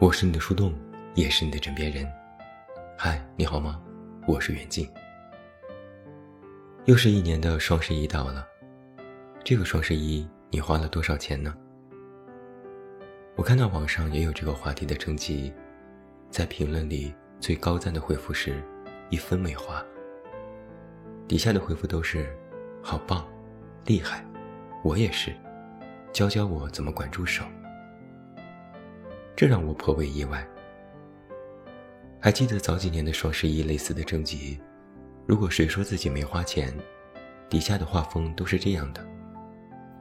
我是你的树洞，也是你的枕边人。嗨，你好吗？我是远静。又是一年的双十一到了，这个双十一你花了多少钱呢？我看到网上也有这个话题的征集，在评论里最高赞的回复是“一分没花”，底下的回复都是“好棒，厉害，我也是，教教我怎么管住手”。这让我颇为意外。还记得早几年的双十一类似的征集，如果谁说自己没花钱，底下的画风都是这样的：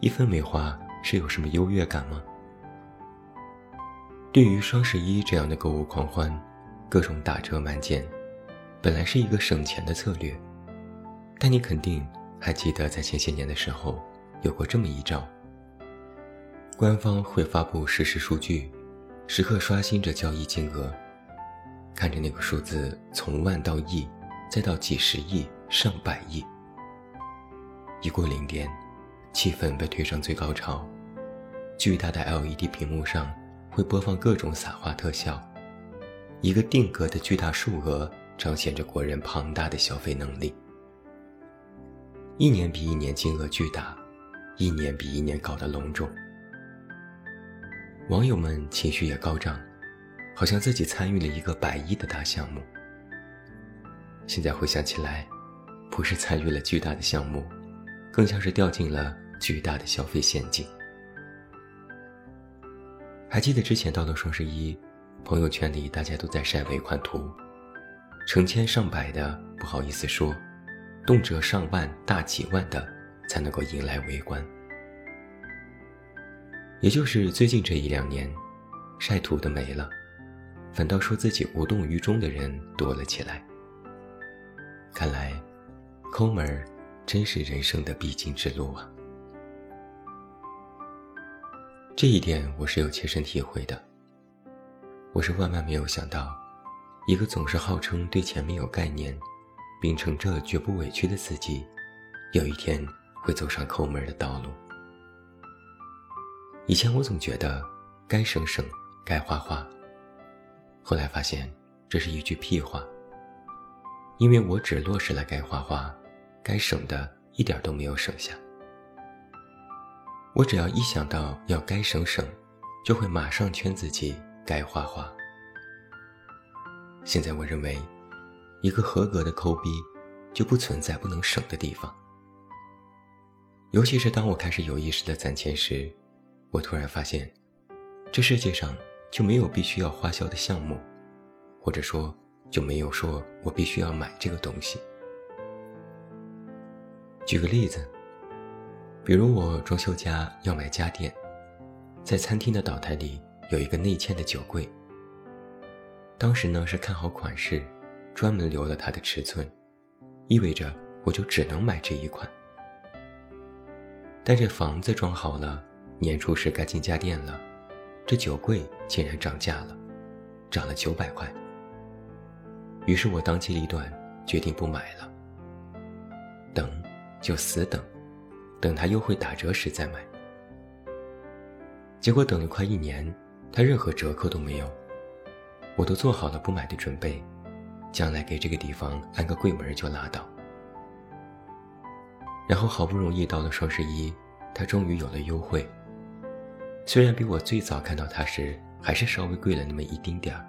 一分没花是有什么优越感吗？对于双十一这样的购物狂欢，各种打折满减，本来是一个省钱的策略，但你肯定还记得在前些年的时候有过这么一招：官方会发布实时数据。时刻刷新着交易金额，看着那个数字从万到亿，再到几十亿、上百亿。一过零点，气氛被推上最高潮。巨大的 LED 屏幕上会播放各种撒花特效，一个定格的巨大数额彰显着国人庞大的消费能力。一年比一年金额巨大，一年比一年搞得隆重。网友们情绪也高涨，好像自己参与了一个百亿的大项目。现在回想起来，不是参与了巨大的项目，更像是掉进了巨大的消费陷阱。还记得之前到了双十一，朋友圈里大家都在晒尾款图，成千上百的不好意思说，动辄上万、大几万的才能够引来围观。也就是最近这一两年，晒图的没了，反倒说自己无动于衷的人多了起来。看来，抠门儿真是人生的必经之路啊！这一点我是有切身体会的。我是万万没有想到，一个总是号称对钱没有概念，秉承着绝不委屈的自己，有一天会走上抠门的道路。以前我总觉得该省省，该花花。后来发现这是一句屁话，因为我只落实了该花花，该省的一点都没有省下。我只要一想到要该省省，就会马上劝自己该花花。现在我认为，一个合格的抠逼就不存在不能省的地方。尤其是当我开始有意识的攒钱时。我突然发现，这世界上就没有必须要花销的项目，或者说就没有说我必须要买这个东西。举个例子，比如我装修家要买家电，在餐厅的岛台里有一个内嵌的酒柜。当时呢是看好款式，专门留了它的尺寸，意味着我就只能买这一款。但这房子装好了。年初时该进家电了，这酒柜竟然涨价了，涨了九百块。于是我当机立断，决定不买了。等，就死等，等他优惠打折时再买。结果等了快一年，他任何折扣都没有，我都做好了不买的准备，将来给这个地方安个柜门就拉倒。然后好不容易到了双十一，他终于有了优惠。虽然比我最早看到它时还是稍微贵了那么一丁点儿，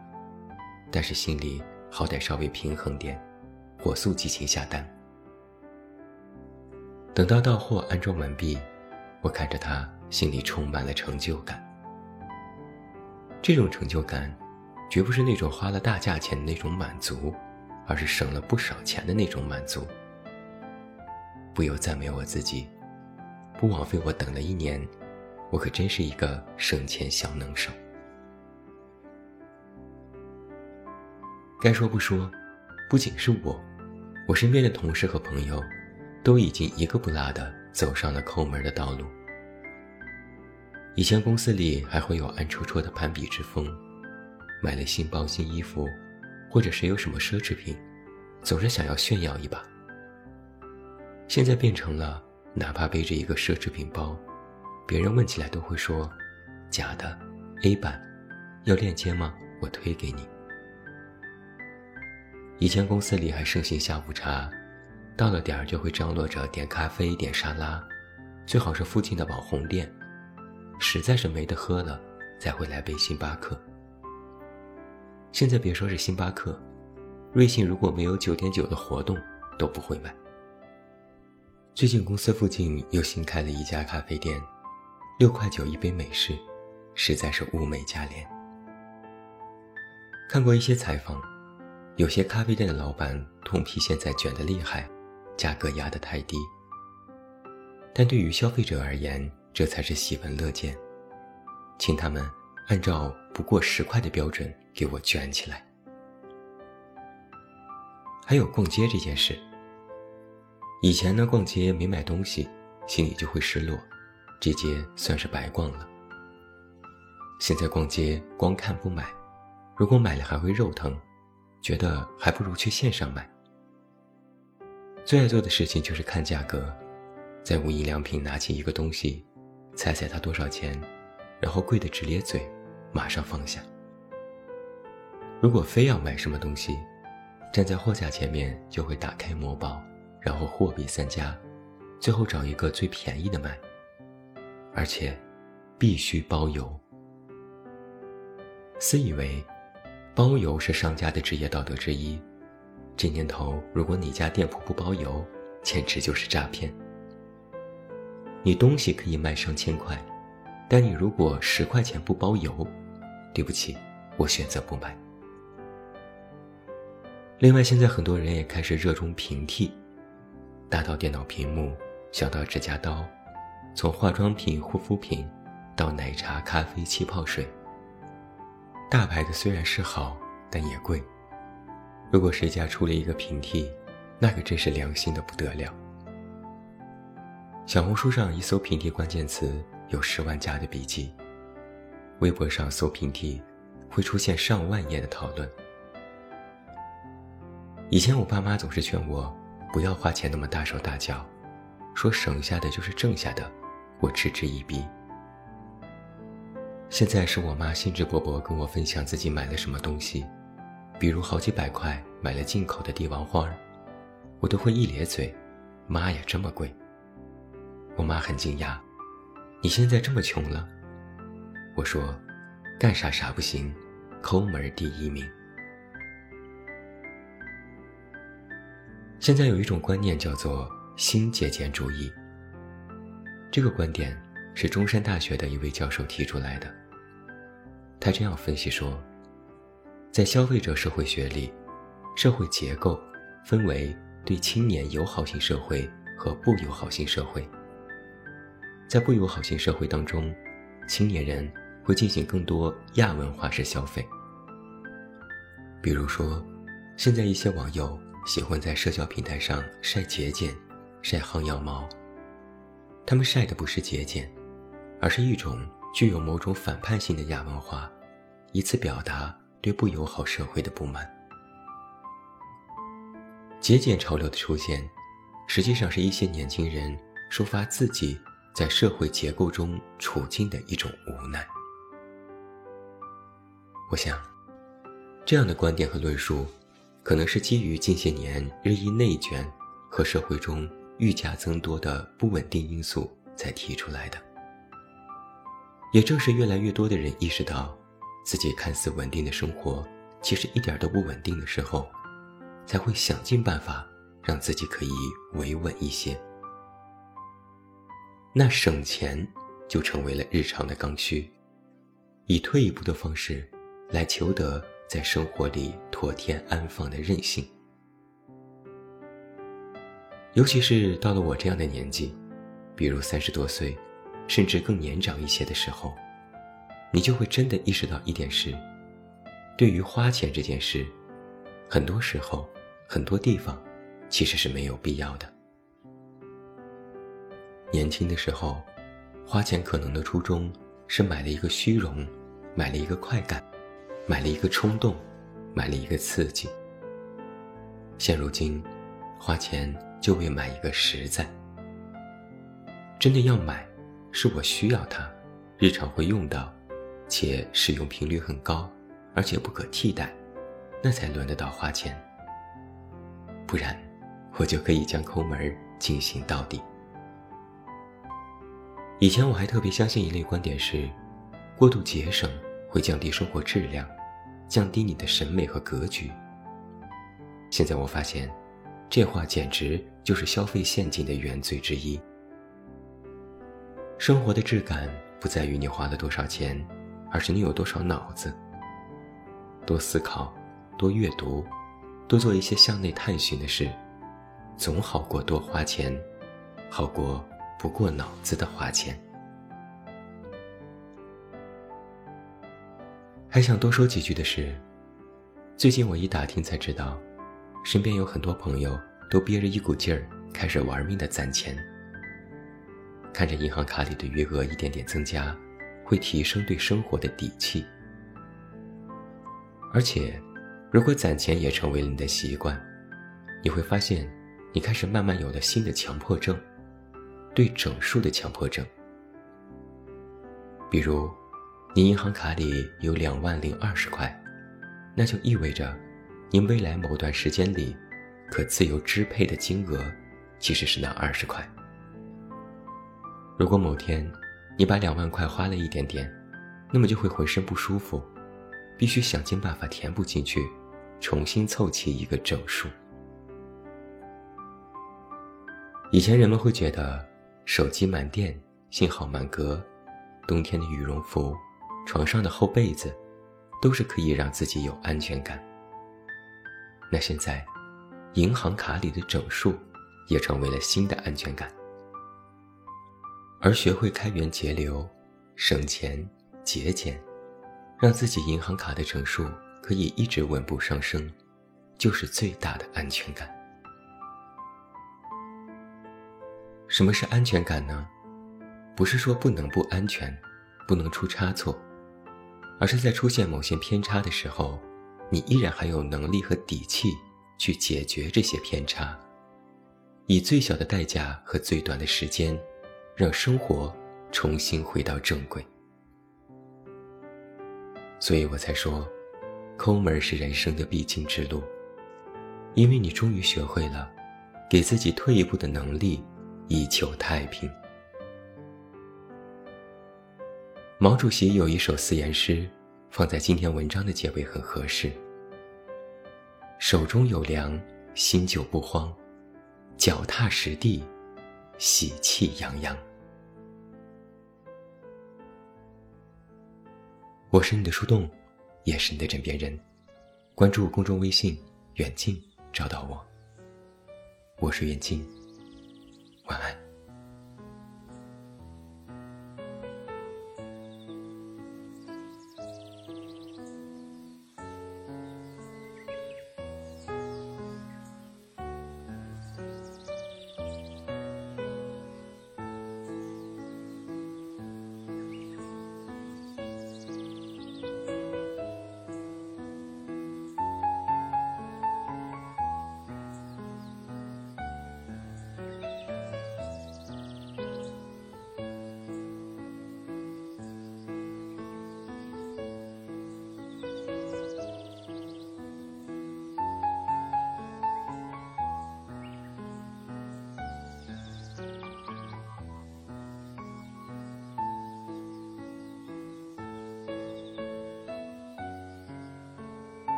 但是心里好歹稍微平衡点，火速激情下单。等到到货安装完毕，我看着它，心里充满了成就感。这种成就感，绝不是那种花了大价钱的那种满足，而是省了不少钱的那种满足。不由赞美我自己，不枉费我等了一年。我可真是一个省钱小能手。该说不说，不仅是我，我身边的同事和朋友，都已经一个不落的走上了抠门的道路。以前公司里还会有暗戳戳的攀比之风，买了新包新衣服，或者谁有什么奢侈品，总是想要炫耀一把。现在变成了，哪怕背着一个奢侈品包。别人问起来都会说：“假的，A 版，要链接吗？我推给你。以前公司里还盛行下午茶，到了点儿就会张罗着点咖啡、点沙拉，最好是附近的网红店。实在是没得喝了，才会来杯星巴克。现在别说是星巴克，瑞幸如果没有九点九的活动，都不会买。最近公司附近又新开了一家咖啡店，六块九一杯美式，实在是物美价廉。看过一些采访。有些咖啡店的老板痛批现在卷得厉害，价格压得太低。但对于消费者而言，这才是喜闻乐见。请他们按照不过十块的标准给我卷起来。还有逛街这件事，以前呢逛街没买东西，心里就会失落，这街算是白逛了。现在逛街光看不买，如果买了还会肉疼。觉得还不如去线上买。最爱做的事情就是看价格，在无印良品拿起一个东西，猜猜它多少钱，然后贵的直咧嘴，马上放下。如果非要买什么东西，站在货架前面就会打开某宝，然后货比三家，最后找一个最便宜的买，而且必须包邮。私以为。包邮是商家的职业道德之一，这年头，如果你家店铺不包邮，简直就是诈骗。你东西可以卖上千块，但你如果十块钱不包邮，对不起，我选择不买。另外，现在很多人也开始热衷平替，大到电脑屏幕，小到指甲刀，从化妆品、护肤品，到奶茶、咖啡、气泡水。大牌的虽然是好，但也贵。如果谁家出了一个平替，那可真是良心的不得了。小红书上一搜平替关键词，有十万加的笔记；微博上搜平替，会出现上万页的讨论。以前我爸妈总是劝我不要花钱那么大手大脚，说省下的就是挣下的，我嗤之以鼻。现在是我妈兴致勃勃跟我分享自己买了什么东西，比如好几百块买了进口的帝王花，我都会一咧嘴：“妈呀，这么贵！”我妈很惊讶：“你现在这么穷了？”我说：“干啥啥不行，抠门第一名。”现在有一种观念叫做新节俭主义，这个观点是中山大学的一位教授提出来的。他这样分析说，在消费者社会学里，社会结构分为对青年友好型社会和不友好型社会。在不友好型社会当中，青年人会进行更多亚文化式消费。比如说，现在一些网友喜欢在社交平台上晒节俭、晒薅羊毛，他们晒的不是节俭，而是一种。具有某种反叛性的亚文化，以此表达对不友好社会的不满。节俭潮流的出现，实际上是一些年轻人抒发自己在社会结构中处境的一种无奈。我想，这样的观点和论述，可能是基于近些年日益内卷和社会中愈加增多的不稳定因素才提出来的。也正是越来越多的人意识到，自己看似稳定的生活，其实一点都不稳定的时候，才会想尽办法让自己可以维稳一些。那省钱就成为了日常的刚需，以退一步的方式，来求得在生活里妥帖安放的任性。尤其是到了我这样的年纪，比如三十多岁。甚至更年长一些的时候，你就会真的意识到一点是：对于花钱这件事，很多时候、很多地方，其实是没有必要的。年轻的时候，花钱可能的初衷是买了一个虚荣，买了一个快感，买了一个冲动，买了一个刺激。现如今，花钱就为买一个实在。真的要买。是我需要它，日常会用到，且使用频率很高，而且不可替代，那才轮得到花钱。不然，我就可以将抠门进行到底。以前我还特别相信一类观点是，过度节省会降低生活质量，降低你的审美和格局。现在我发现，这话简直就是消费陷阱的原罪之一。生活的质感不在于你花了多少钱，而是你有多少脑子。多思考，多阅读，多做一些向内探寻的事，总好过多花钱，好过不过脑子的花钱。还想多说几句的是，最近我一打听才知道。身边有很多朋友都憋着一股劲儿，开始玩命的攒钱。看着银行卡里的余额一点点增加，会提升对生活的底气。而且，如果攒钱也成为了你的习惯，你会发现，你开始慢慢有了新的强迫症，对整数的强迫症。比如，你银行卡里有两万零二十块，那就意味着。您未来某段时间里，可自由支配的金额，其实是那二十块。如果某天你把两万块花了一点点，那么就会浑身不舒服，必须想尽办法填补进去，重新凑齐一个整数。以前人们会觉得，手机满电、信号满格、冬天的羽绒服、床上的厚被子，都是可以让自己有安全感。那现在，银行卡里的整数也成为了新的安全感。而学会开源节流、省钱节俭，让自己银行卡的整数可以一直稳步上升，就是最大的安全感。什么是安全感呢？不是说不能不安全，不能出差错，而是在出现某些偏差的时候。你依然还有能力和底气去解决这些偏差，以最小的代价和最短的时间，让生活重新回到正轨。所以我才说，抠门是人生的必经之路，因为你终于学会了给自己退一步的能力，以求太平。毛主席有一首四言诗。放在今天文章的结尾很合适。手中有粮，心就不慌，脚踏实地，喜气洋洋。我是你的树洞，也是你的枕边人。关注公众微信“远近”，找到我。我是远近，晚安。